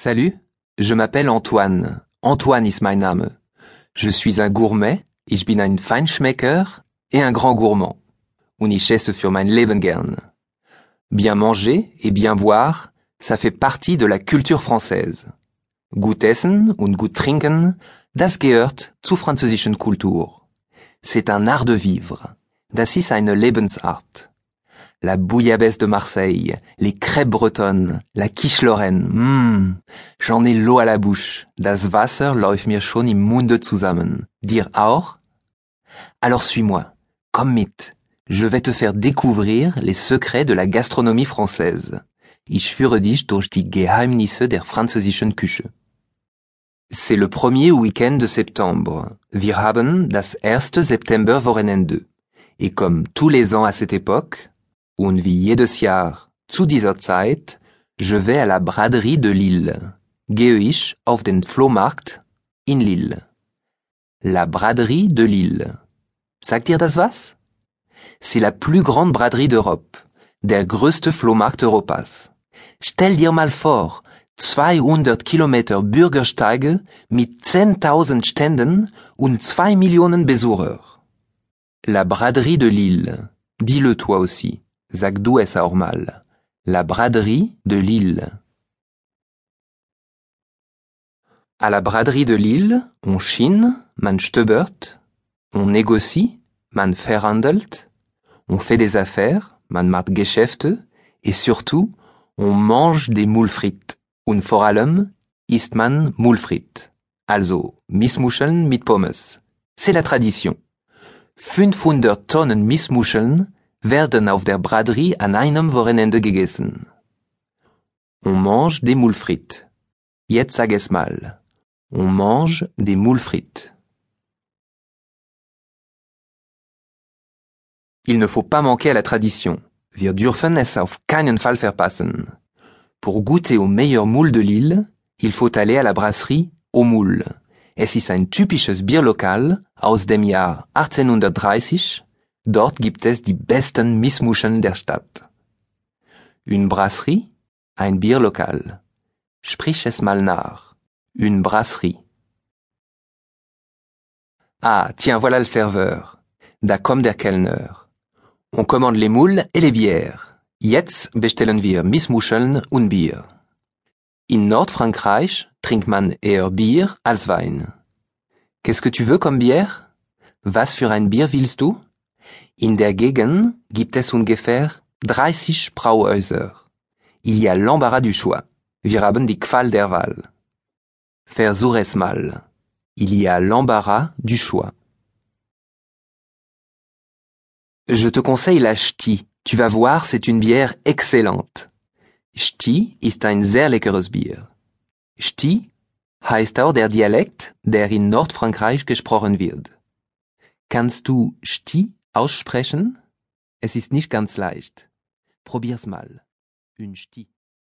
Salut, je m'appelle Antoine. Antoine is mein Name. Je suis un gourmet, ich bin ein Feinschmecker et un grand gourmand. Und ich esse für mein Leben gern. Bien manger et bien boire, ça fait partie de la culture française. Gut essen und gut trinken, das gehört zur französischen Kultur. C'est un art de vivre. Das ist eine Lebensart. La bouillabaisse de Marseille, les crêpes bretonnes, la quiche lorraine, mmh, j'en ai l'eau à la bouche. Das Wasser läuft mir schon im Munde zusammen. Dir auch? Alors suis-moi. Mit. Je vais te faire découvrir les secrets de la gastronomie française. Ich führe dich durch die Geheimnisse der französischen Küche. C'est le premier week-end de septembre. Wir haben das erste Septemberwochenende. Et comme tous les ans à cette époque, und wie jedes Jahr zu dieser Zeit, je vais à la braderie de Lille. Gehe ich auf den Flohmarkt in Lille. La braderie de Lille. Sagt dir das was? C'est la plus grande braderie d'Europe. Der größte Flohmarkt Europas. Stell dir mal vor, 200 Kilometer Bürgersteige mit 10.000 Ständen und 2 Millionen Besucher. La braderie de Lille. Dis-le toi aussi. Sag du es auch mal. La braderie de Lille. À la braderie de Lille, on chine, man stöbert, on négocie, man verhandelt, on fait des affaires, man macht Geschäfte, et surtout, on mange des moules frites. Und vor allem isst man Mulfrit. Also Missmuscheln mit Pommes. C'est la tradition. 500 Tonnen Missmuscheln werden auf der Braderie an einem Wochenende gegessen. On mange des moules frites. Jetzt sag es mal. On mange des moules frites. Il ne faut pas manquer à la tradition. Wir dürfen es auf keinen Fall verpassen. Pour goûter aux meilleurs moules de Lille, il faut aller à la brasserie Au Moule. Es ist ein typisches Bierlokal aus dem Jahr 1830. Dort gibt es die besten Missmuscheln der Stadt. Une brasserie, ein Bierlokal. Sprich es mal nach. Une brasserie. Ah, tiens, voilà le serveur. Da kommt der Kellner. On commande les moules et les bières. Jetzt bestellen wir Missmuscheln und Bier. In Nordfrankreich trinkt man eher Bier als Wein. Qu'est-ce que tu veux comme Bière? Was für ein Bier willst du? In der Gegend gibt es ungefähr 30 Brauhäuser. Il y a l'embarras du choix. Wir haben die Qual der Wahl. Versuch es mal. Il y a l'embarras du choix. Je te conseille la Ch'ti. Tu vas voir, c'est une bière excellente. Ch'ti ist ein sehr leckeres Bier. Ch'ti heißt auch der Dialekt, der in Nordfrankreich gesprochen wird. Kannst du Ch'ti aussprechen? Es ist nicht ganz leicht. Probier's mal. Une Ch'ti.